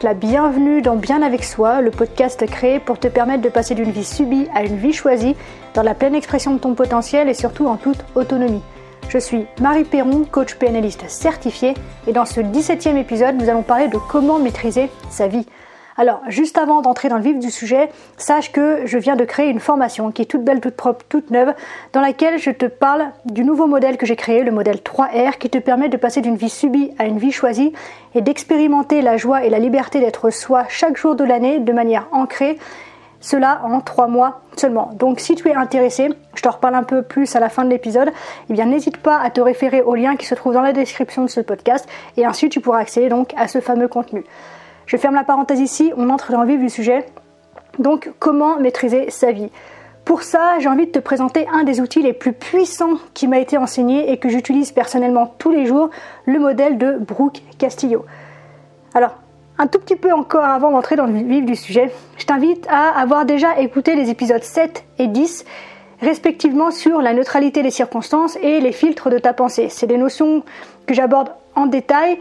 la bienvenue dans Bien avec soi, le podcast créé pour te permettre de passer d'une vie subie à une vie choisie, dans la pleine expression de ton potentiel et surtout en toute autonomie. Je suis Marie Perron, coach PNListe certifiée, et dans ce 17e épisode, nous allons parler de comment maîtriser sa vie. Alors, juste avant d'entrer dans le vif du sujet, sache que je viens de créer une formation qui est toute belle, toute propre, toute neuve, dans laquelle je te parle du nouveau modèle que j'ai créé, le modèle 3R, qui te permet de passer d'une vie subie à une vie choisie et d'expérimenter la joie et la liberté d'être soi chaque jour de l'année de manière ancrée. Cela en trois mois seulement. Donc si tu es intéressé, je te reparle un peu plus à la fin de l'épisode, eh bien n'hésite pas à te référer au lien qui se trouve dans la description de ce podcast et ainsi tu pourras accéder donc à ce fameux contenu. Je ferme la parenthèse ici, on entre dans le vif du sujet. Donc, comment maîtriser sa vie? Pour ça, j'ai envie de te présenter un des outils les plus puissants qui m'a été enseigné et que j'utilise personnellement tous les jours, le modèle de Brooke Castillo. Alors, un tout petit peu encore avant d'entrer dans le vif du sujet, je t'invite à avoir déjà écouté les épisodes 7 et 10 respectivement sur la neutralité des circonstances et les filtres de ta pensée. C'est des notions que j'aborde en détail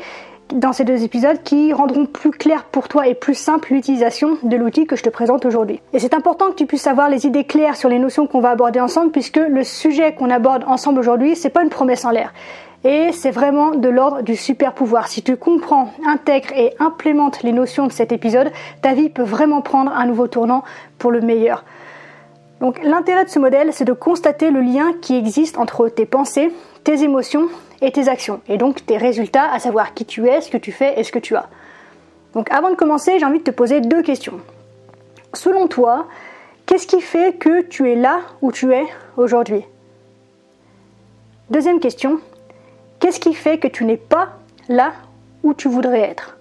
dans ces deux épisodes qui rendront plus clair pour toi et plus simple l'utilisation de l'outil que je te présente aujourd'hui. Et c'est important que tu puisses avoir les idées claires sur les notions qu'on va aborder ensemble puisque le sujet qu'on aborde ensemble aujourd'hui, c'est pas une promesse en l'air. Et c'est vraiment de l'ordre du super pouvoir. Si tu comprends, intègres et implémentes les notions de cet épisode, ta vie peut vraiment prendre un nouveau tournant pour le meilleur. Donc l'intérêt de ce modèle, c'est de constater le lien qui existe entre tes pensées, tes émotions et tes actions, et donc tes résultats, à savoir qui tu es, ce que tu fais et ce que tu as. Donc avant de commencer, j'ai envie de te poser deux questions. Selon toi, qu'est-ce qui fait que tu es là où tu es aujourd'hui? Deuxième question, qu'est-ce qui fait que tu n'es pas là où tu voudrais être?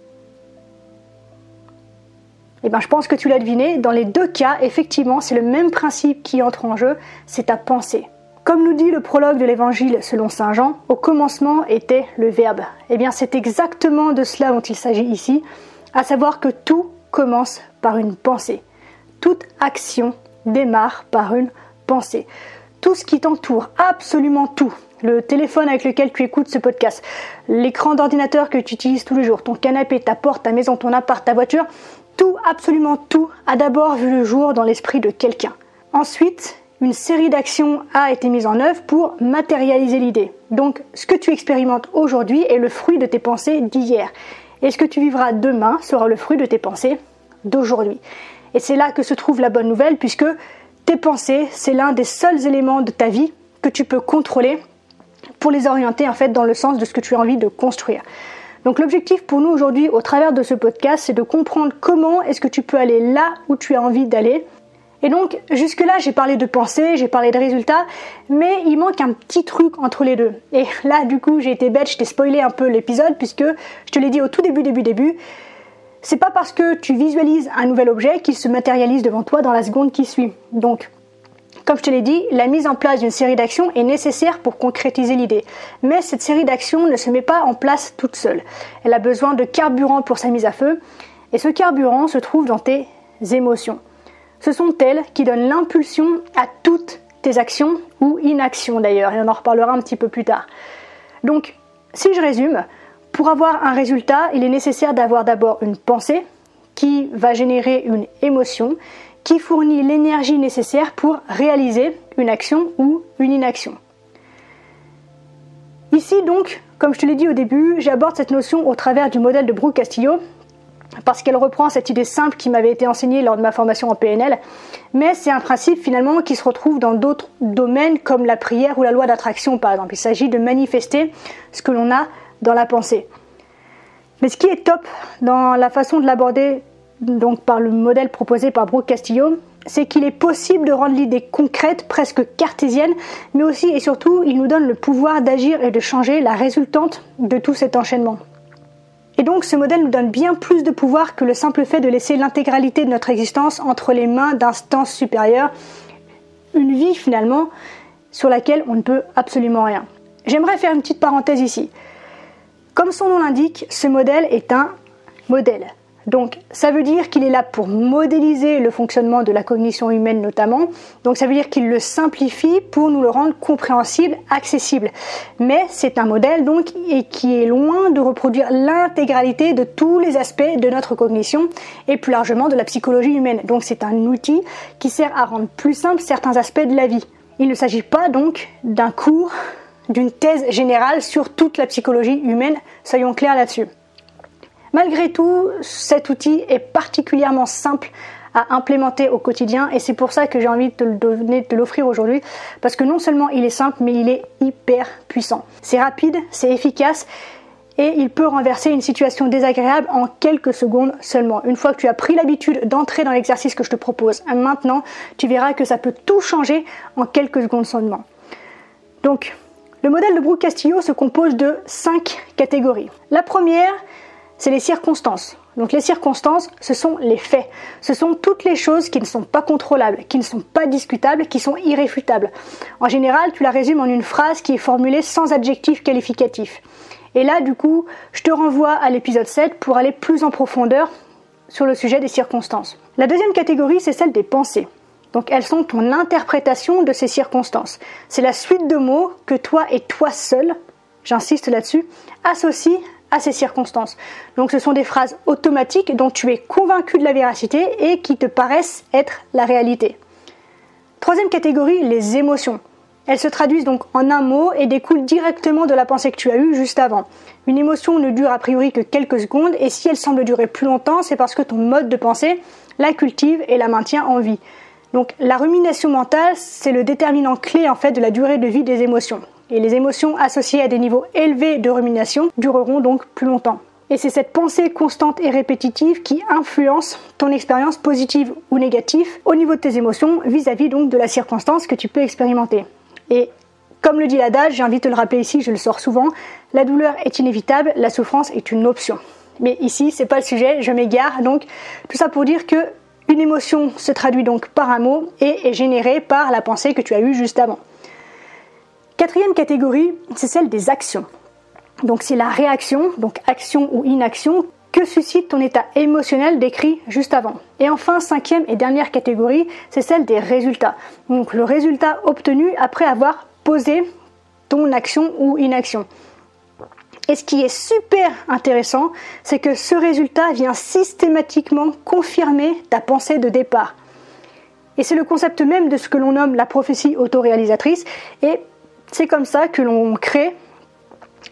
Eh bien, je pense que tu l'as deviné, dans les deux cas, effectivement, c'est le même principe qui entre en jeu, c'est ta pensée. Comme nous dit le prologue de l'évangile selon Saint Jean, au commencement était le Verbe. Eh bien, c'est exactement de cela dont il s'agit ici, à savoir que tout commence par une pensée. Toute action démarre par une pensée. Tout ce qui t'entoure, absolument tout, le téléphone avec lequel tu écoutes ce podcast, l'écran d'ordinateur que tu utilises tous les jours, ton canapé, ta porte, ta maison, ton appart, ta voiture, tout, absolument tout, a d'abord vu le jour dans l'esprit de quelqu'un. Ensuite, une série d'actions a été mise en œuvre pour matérialiser l'idée. Donc, ce que tu expérimentes aujourd'hui est le fruit de tes pensées d'hier. Et ce que tu vivras demain sera le fruit de tes pensées d'aujourd'hui. Et c'est là que se trouve la bonne nouvelle, puisque tes pensées, c'est l'un des seuls éléments de ta vie que tu peux contrôler pour les orienter en fait dans le sens de ce que tu as envie de construire. Donc l'objectif pour nous aujourd'hui au travers de ce podcast, c'est de comprendre comment est-ce que tu peux aller là où tu as envie d'aller et donc, jusque-là, j'ai parlé de pensée, j'ai parlé de résultats, mais il manque un petit truc entre les deux. Et là, du coup, j'ai été bête, je t'ai spoilé un peu l'épisode, puisque je te l'ai dit au tout début, début, début. C'est pas parce que tu visualises un nouvel objet qu'il se matérialise devant toi dans la seconde qui suit. Donc, comme je te l'ai dit, la mise en place d'une série d'actions est nécessaire pour concrétiser l'idée. Mais cette série d'actions ne se met pas en place toute seule. Elle a besoin de carburant pour sa mise à feu. Et ce carburant se trouve dans tes émotions. Ce sont elles qui donnent l'impulsion à toutes tes actions ou inactions d'ailleurs, et on en reparlera un petit peu plus tard. Donc, si je résume, pour avoir un résultat, il est nécessaire d'avoir d'abord une pensée qui va générer une émotion qui fournit l'énergie nécessaire pour réaliser une action ou une inaction. Ici donc, comme je te l'ai dit au début, j'aborde cette notion au travers du modèle de Brooke Castillo parce qu'elle reprend cette idée simple qui m'avait été enseignée lors de ma formation en PNL, mais c'est un principe finalement qui se retrouve dans d'autres domaines comme la prière ou la loi d'attraction par exemple. Il s'agit de manifester ce que l'on a dans la pensée. Mais ce qui est top dans la façon de l'aborder donc par le modèle proposé par Brooke Castillo, c'est qu'il est possible de rendre l'idée concrète, presque cartésienne, mais aussi et surtout il nous donne le pouvoir d'agir et de changer la résultante de tout cet enchaînement. Et donc ce modèle nous donne bien plus de pouvoir que le simple fait de laisser l'intégralité de notre existence entre les mains d'instances supérieures, une vie finalement sur laquelle on ne peut absolument rien. J'aimerais faire une petite parenthèse ici. Comme son nom l'indique, ce modèle est un modèle. Donc ça veut dire qu'il est là pour modéliser le fonctionnement de la cognition humaine notamment. Donc ça veut dire qu'il le simplifie pour nous le rendre compréhensible, accessible. Mais c'est un modèle donc et qui est loin de reproduire l'intégralité de tous les aspects de notre cognition et plus largement de la psychologie humaine. Donc c'est un outil qui sert à rendre plus simple certains aspects de la vie. Il ne s'agit pas donc d'un cours, d'une thèse générale sur toute la psychologie humaine, soyons clairs là-dessus. Malgré tout, cet outil est particulièrement simple à implémenter au quotidien et c'est pour ça que j'ai envie de te l'offrir aujourd'hui parce que non seulement il est simple mais il est hyper puissant. C'est rapide, c'est efficace et il peut renverser une situation désagréable en quelques secondes seulement. Une fois que tu as pris l'habitude d'entrer dans l'exercice que je te propose maintenant, tu verras que ça peut tout changer en quelques secondes seulement. Donc, le modèle de Brooke Castillo se compose de cinq catégories. La première, c'est les circonstances. Donc les circonstances, ce sont les faits. Ce sont toutes les choses qui ne sont pas contrôlables, qui ne sont pas discutables, qui sont irréfutables. En général, tu la résumes en une phrase qui est formulée sans adjectif qualificatif. Et là, du coup, je te renvoie à l'épisode 7 pour aller plus en profondeur sur le sujet des circonstances. La deuxième catégorie, c'est celle des pensées. Donc elles sont ton interprétation de ces circonstances. C'est la suite de mots que toi et toi seul, j'insiste là-dessus, associent à ces circonstances. Donc ce sont des phrases automatiques dont tu es convaincu de la véracité et qui te paraissent être la réalité. Troisième catégorie, les émotions. Elles se traduisent donc en un mot et découlent directement de la pensée que tu as eue juste avant. Une émotion ne dure a priori que quelques secondes et si elle semble durer plus longtemps, c'est parce que ton mode de pensée la cultive et la maintient en vie. Donc la rumination mentale, c'est le déterminant clé en fait de la durée de vie des émotions et les émotions associées à des niveaux élevés de rumination dureront donc plus longtemps. Et c'est cette pensée constante et répétitive qui influence ton expérience positive ou négative au niveau de tes émotions vis-à-vis donc de la circonstance que tu peux expérimenter. Et comme le dit l'adage, j'ai envie de te le rappeler ici, je le sors souvent, la douleur est inévitable, la souffrance est une option. Mais ici, c'est pas le sujet, je m'égare. Donc, tout ça pour dire que une émotion se traduit donc par un mot et est générée par la pensée que tu as eue juste avant. Quatrième catégorie, c'est celle des actions. Donc c'est la réaction, donc action ou inaction, que suscite ton état émotionnel décrit juste avant. Et enfin, cinquième et dernière catégorie, c'est celle des résultats. Donc le résultat obtenu après avoir posé ton action ou inaction. Et ce qui est super intéressant, c'est que ce résultat vient systématiquement confirmer ta pensée de départ. Et c'est le concept même de ce que l'on nomme la prophétie autoréalisatrice. Et c'est comme ça que l'on crée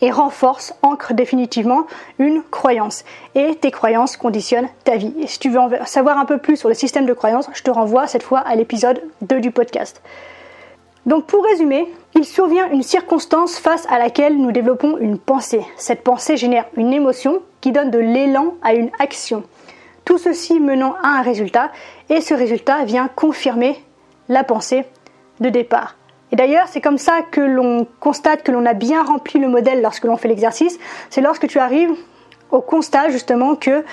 et renforce, ancre définitivement une croyance. Et tes croyances conditionnent ta vie. Et si tu veux en savoir un peu plus sur le système de croyances, je te renvoie cette fois à l'épisode 2 du podcast. Donc pour résumer, il survient une circonstance face à laquelle nous développons une pensée. Cette pensée génère une émotion qui donne de l'élan à une action. Tout ceci menant à un résultat et ce résultat vient confirmer la pensée de départ. Et d'ailleurs, c'est comme ça que l'on constate que l'on a bien rempli le modèle lorsque l'on fait l'exercice. C'est lorsque tu arrives au constat justement que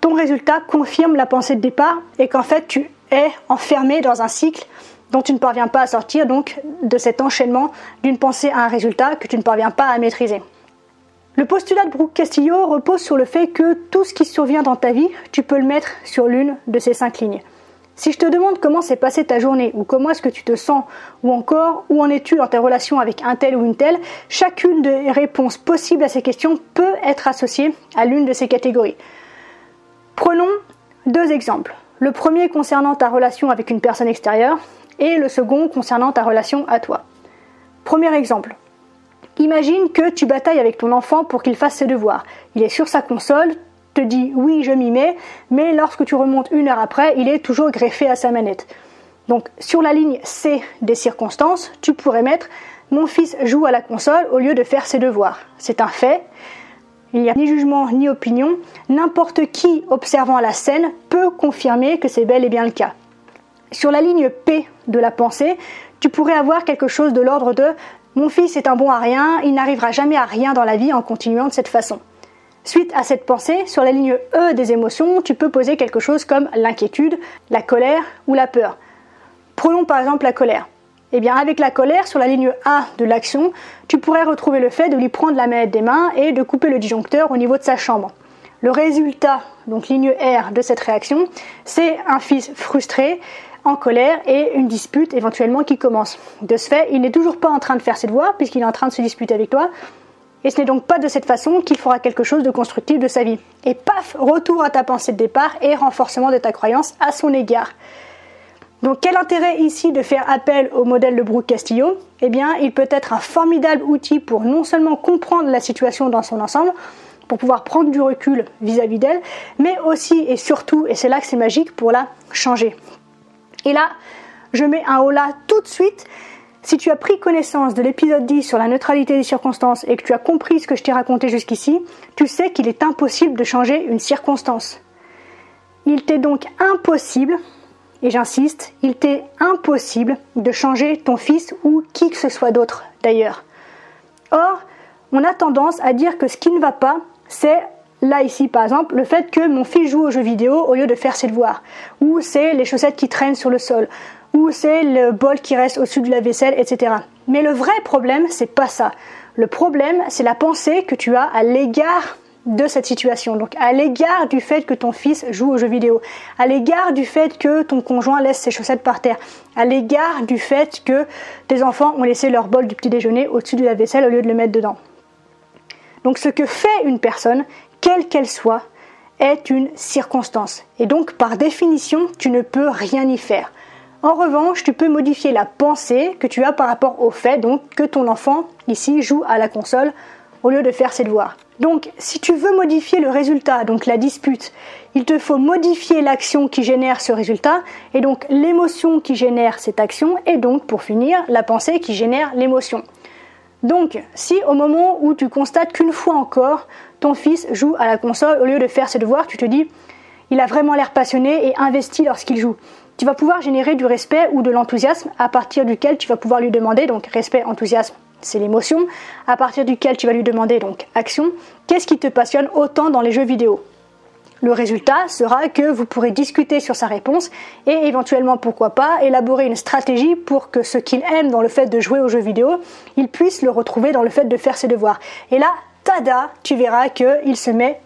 ton résultat confirme la pensée de départ et qu'en fait tu es enfermé dans un cycle dont tu ne parviens pas à sortir, donc de cet enchaînement d'une pensée à un résultat que tu ne parviens pas à maîtriser. Le postulat de Brooke Castillo repose sur le fait que tout ce qui survient dans ta vie, tu peux le mettre sur l'une de ces cinq lignes. Si je te demande comment s'est passée ta journée, ou comment est-ce que tu te sens, ou encore où en es-tu dans tes relations avec un tel ou une telle, chacune des réponses possibles à ces questions peut être associée à l'une de ces catégories. Prenons deux exemples. Le premier concernant ta relation avec une personne extérieure et le second concernant ta relation à toi. Premier exemple. Imagine que tu batailles avec ton enfant pour qu'il fasse ses devoirs. Il est sur sa console, te dit oui, je m'y mets, mais lorsque tu remontes une heure après, il est toujours greffé à sa manette. Donc sur la ligne C des circonstances, tu pourrais mettre mon fils joue à la console au lieu de faire ses devoirs. C'est un fait. Il n'y a ni jugement ni opinion. N'importe qui observant la scène peut confirmer que c'est bel et bien le cas. Sur la ligne P de la pensée, tu pourrais avoir quelque chose de l'ordre de mon fils est un bon à rien, il n'arrivera jamais à rien dans la vie en continuant de cette façon. Suite à cette pensée, sur la ligne E des émotions, tu peux poser quelque chose comme l'inquiétude, la colère ou la peur. Prenons par exemple la colère. Eh bien, avec la colère, sur la ligne A de l'action, tu pourrais retrouver le fait de lui prendre la manette des mains et de couper le disjoncteur au niveau de sa chambre. Le résultat, donc ligne R de cette réaction, c'est un fils frustré, en colère et une dispute éventuellement qui commence. De ce fait, il n'est toujours pas en train de faire ses devoirs puisqu'il est en train de se disputer avec toi. Et ce n'est donc pas de cette façon qu'il fera quelque chose de constructif de sa vie. Et paf, retour à ta pensée de départ et renforcement de ta croyance à son égard. Donc quel intérêt ici de faire appel au modèle de Brooke Castillo? Eh bien, il peut être un formidable outil pour non seulement comprendre la situation dans son ensemble, pour pouvoir prendre du recul vis-à-vis d'elle, mais aussi et surtout, et c'est là que c'est magique, pour la changer. Et là, je mets un holà tout de suite. Si tu as pris connaissance de l'épisode 10 sur la neutralité des circonstances et que tu as compris ce que je t'ai raconté jusqu'ici, tu sais qu'il est impossible de changer une circonstance. Il t'est donc impossible, et j'insiste, il t'est impossible de changer ton fils ou qui que ce soit d'autre d'ailleurs. Or, on a tendance à dire que ce qui ne va pas, c'est Là, ici, par exemple, le fait que mon fils joue aux jeux vidéo au lieu de faire ses devoirs, ou c'est les chaussettes qui traînent sur le sol, ou c'est le bol qui reste au-dessus de la vaisselle, etc. Mais le vrai problème, c'est pas ça. Le problème, c'est la pensée que tu as à l'égard de cette situation. Donc à l'égard du fait que ton fils joue aux jeux vidéo, à l'égard du fait que ton conjoint laisse ses chaussettes par terre, à l'égard du fait que tes enfants ont laissé leur bol du petit déjeuner au-dessus de la vaisselle au lieu de le mettre dedans. Donc ce que fait une personne, quelle qu'elle soit, est une circonstance. Et donc, par définition, tu ne peux rien y faire. En revanche, tu peux modifier la pensée que tu as par rapport au fait que ton enfant, ici, joue à la console au lieu de faire ses devoirs. Donc, si tu veux modifier le résultat, donc la dispute, il te faut modifier l'action qui génère ce résultat, et donc l'émotion qui génère cette action, et donc, pour finir, la pensée qui génère l'émotion. Donc, si au moment où tu constates qu'une fois encore, ton fils joue à la console au lieu de faire ses devoirs, tu te dis, il a vraiment l'air passionné et investi lorsqu'il joue. Tu vas pouvoir générer du respect ou de l'enthousiasme à partir duquel tu vas pouvoir lui demander, donc respect, enthousiasme, c'est l'émotion, à partir duquel tu vas lui demander, donc action, qu'est-ce qui te passionne autant dans les jeux vidéo? Le résultat sera que vous pourrez discuter sur sa réponse et éventuellement, pourquoi pas, élaborer une stratégie pour que ce qu'il aime dans le fait de jouer aux jeux vidéo, il puisse le retrouver dans le fait de faire ses devoirs. Et là, tada, tu verras qu'il se met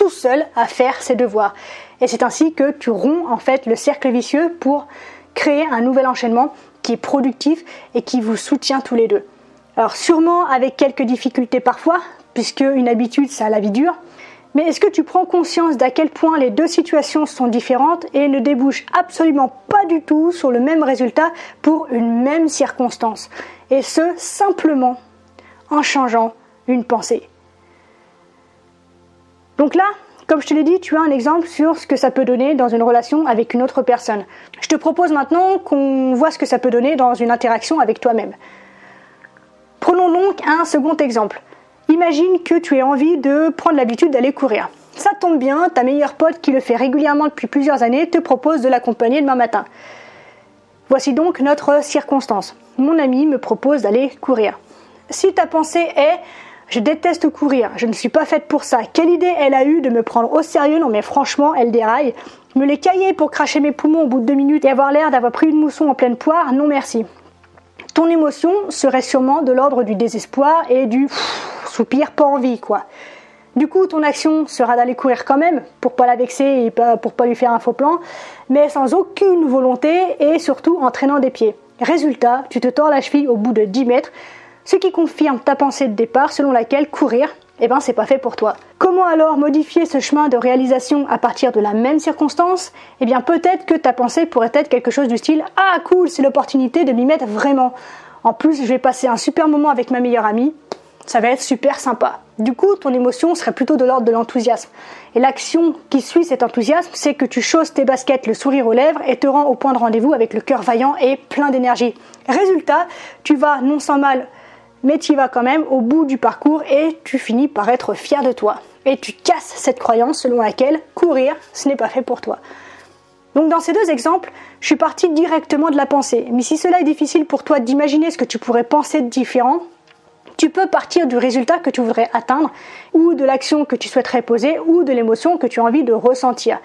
tout seul à faire ses devoirs. Et c'est ainsi que tu romps en fait le cercle vicieux pour créer un nouvel enchaînement qui est productif et qui vous soutient tous les deux. Alors sûrement avec quelques difficultés parfois, puisque une habitude ça a la vie dure, mais est-ce que tu prends conscience d'à quel point les deux situations sont différentes et ne débouchent absolument pas du tout sur le même résultat pour une même circonstance? Et ce, simplement en changeant une pensée. Donc là, comme je te l'ai dit, tu as un exemple sur ce que ça peut donner dans une relation avec une autre personne. Je te propose maintenant qu'on voit ce que ça peut donner dans une interaction avec toi-même. Prenons donc un second exemple. Imagine que tu aies envie de prendre l'habitude d'aller courir. Ça tombe bien, ta meilleure pote qui le fait régulièrement depuis plusieurs années te propose de l'accompagner demain matin. Voici donc notre circonstance. Mon ami me propose d'aller courir. Si ta pensée est je déteste courir, je ne suis pas faite pour ça. Quelle idée elle a eue de me prendre au sérieux? Non mais franchement, elle déraille. Me les cailler pour cracher mes poumons au bout de deux minutes et avoir l'air d'avoir pris une mousson en pleine poire? Non merci. Ton émotion serait sûrement de l'ordre du désespoir et du soupir, pas envie, quoi. Du coup, ton action sera d'aller courir quand même pour pas la vexer et pour pas lui faire un faux plan, mais sans aucune volonté et surtout en traînant des pieds. Résultat, tu te tords la cheville au bout de 10 mètres, ce qui confirme ta pensée de départ selon laquelle courir, eh ben c'est pas fait pour toi. Comment alors modifier ce chemin de réalisation à partir de la même circonstance? Eh bien peut-être que ta pensée pourrait être quelque chose du style Ah cool, c'est l'opportunité de m'y mettre vraiment. En plus, je vais passer un super moment avec ma meilleure amie, ça va être super sympa. Du coup, ton émotion serait plutôt de l'ordre de l'enthousiasme. Et l'action qui suit cet enthousiasme, c'est que tu chausses tes baskets le sourire aux lèvres et te rends au point de rendez-vous avec le cœur vaillant et plein d'énergie. Résultat, tu vas non sans mal, mais tu y vas quand même au bout du parcours et tu finis par être fier de toi. Et tu casses cette croyance selon laquelle courir, ce n'est pas fait pour toi. Donc dans ces deux exemples, je suis partie directement de la pensée. Mais si cela est difficile pour toi d'imaginer ce que tu pourrais penser de différent, tu peux partir du résultat que tu voudrais atteindre, ou de l'action que tu souhaiterais poser, ou de l'émotion que tu as envie de ressentir.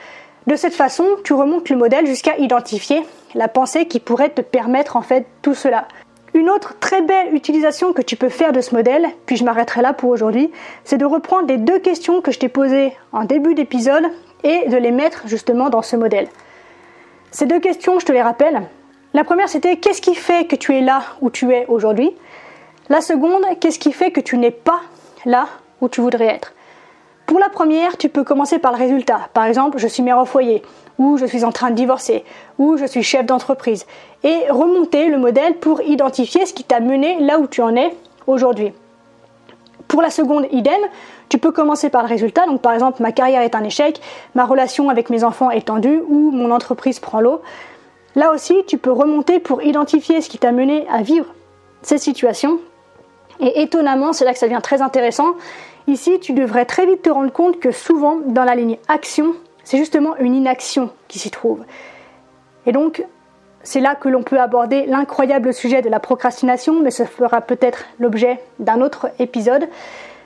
De cette façon, tu remontes le modèle jusqu'à identifier la pensée qui pourrait te permettre en fait tout cela. Une autre très belle utilisation que tu peux faire de ce modèle, puis je m'arrêterai là pour aujourd'hui, c'est de reprendre les deux questions que je t'ai posées en début d'épisode et de les mettre justement dans ce modèle. Ces deux questions, je te les rappelle. La première, c'était qu'est-ce qui fait que tu es là où tu es aujourd'hui? La seconde, qu'est-ce qui fait que tu n'es pas là où tu voudrais être? Pour la première, tu peux commencer par le résultat. Par exemple, je suis mère au foyer ou je suis en train de divorcer, ou je suis chef d'entreprise, et remonter le modèle pour identifier ce qui t'a mené là où tu en es aujourd'hui. Pour la seconde, idem, tu peux commencer par le résultat, donc par exemple ma carrière est un échec, ma relation avec mes enfants est tendue, ou mon entreprise prend l'eau. Là aussi, tu peux remonter pour identifier ce qui t'a mené à vivre cette situation. Et étonnamment, c'est là que ça devient très intéressant. Ici, tu devrais très vite te rendre compte que souvent, dans la ligne action, c'est justement une inaction qui s'y trouve. Et donc, c'est là que l'on peut aborder l'incroyable sujet de la procrastination, mais ce fera peut-être l'objet d'un autre épisode.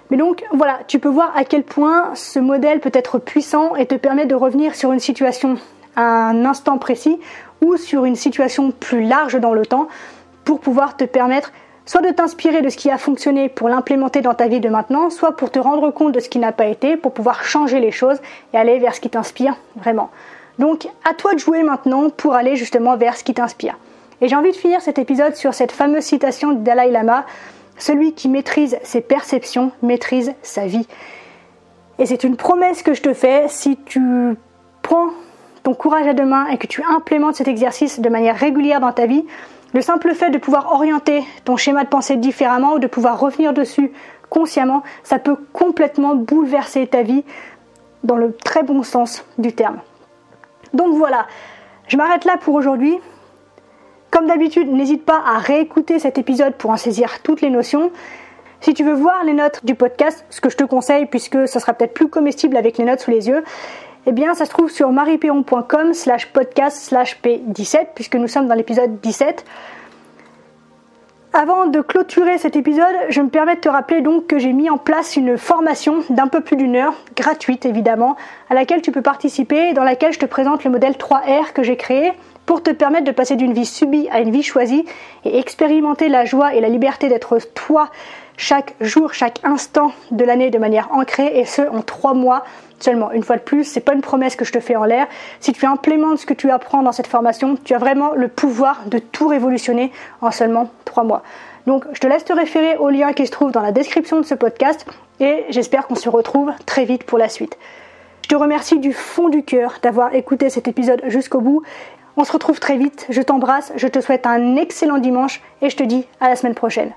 Mais donc voilà, tu peux voir à quel point ce modèle peut être puissant et te permet de revenir sur une situation à un instant précis ou sur une situation plus large dans le temps pour pouvoir te permettre soit de t'inspirer de ce qui a fonctionné pour l'implémenter dans ta vie de maintenant, soit pour te rendre compte de ce qui n'a pas été, pour pouvoir changer les choses et aller vers ce qui t'inspire vraiment. Donc à toi de jouer maintenant pour aller justement vers ce qui t'inspire. Et j'ai envie de finir cet épisode sur cette fameuse citation du Dalai Lama, celui qui maîtrise ses perceptions maîtrise sa vie. Et c'est une promesse que je te fais, si tu prends ton courage à deux mains et que tu implémentes cet exercice de manière régulière dans ta vie, le simple fait de pouvoir orienter ton schéma de pensée différemment ou de pouvoir revenir dessus consciemment, ça peut complètement bouleverser ta vie dans le très bon sens du terme. Donc voilà, je m'arrête là pour aujourd'hui. Comme d'habitude, n'hésite pas à réécouter cet épisode pour en saisir toutes les notions. Si tu veux voir les notes du podcast, ce que je te conseille puisque ça sera peut-être plus comestible avec les notes sous les yeux, eh bien ça se trouve sur marieperron.com slash podcast slash p17 puisque nous sommes dans l'épisode 17. Avant de clôturer cet épisode, je me permets de te rappeler donc que j'ai mis en place une formation d'un peu plus d'une heure, gratuite évidemment, à laquelle tu peux participer, dans laquelle je te présente le modèle 3R que j'ai créé pour te permettre de passer d'une vie subie à une vie choisie et expérimenter la joie et la liberté d'être toi chaque jour, chaque instant de l'année de manière ancrée et ce en trois mois seulement. Une fois de plus, c'est pas une promesse que je te fais en l'air. Si tu implémentes ce que tu apprends dans cette formation, tu as vraiment le pouvoir de tout révolutionner en seulement trois mois. Donc, je te laisse te référer au lien qui se trouve dans la description de ce podcast et j'espère qu'on se retrouve très vite pour la suite. Je te remercie du fond du cœur d'avoir écouté cet épisode jusqu'au bout. On se retrouve très vite. Je t'embrasse, je te souhaite un excellent dimanche et je te dis à la semaine prochaine.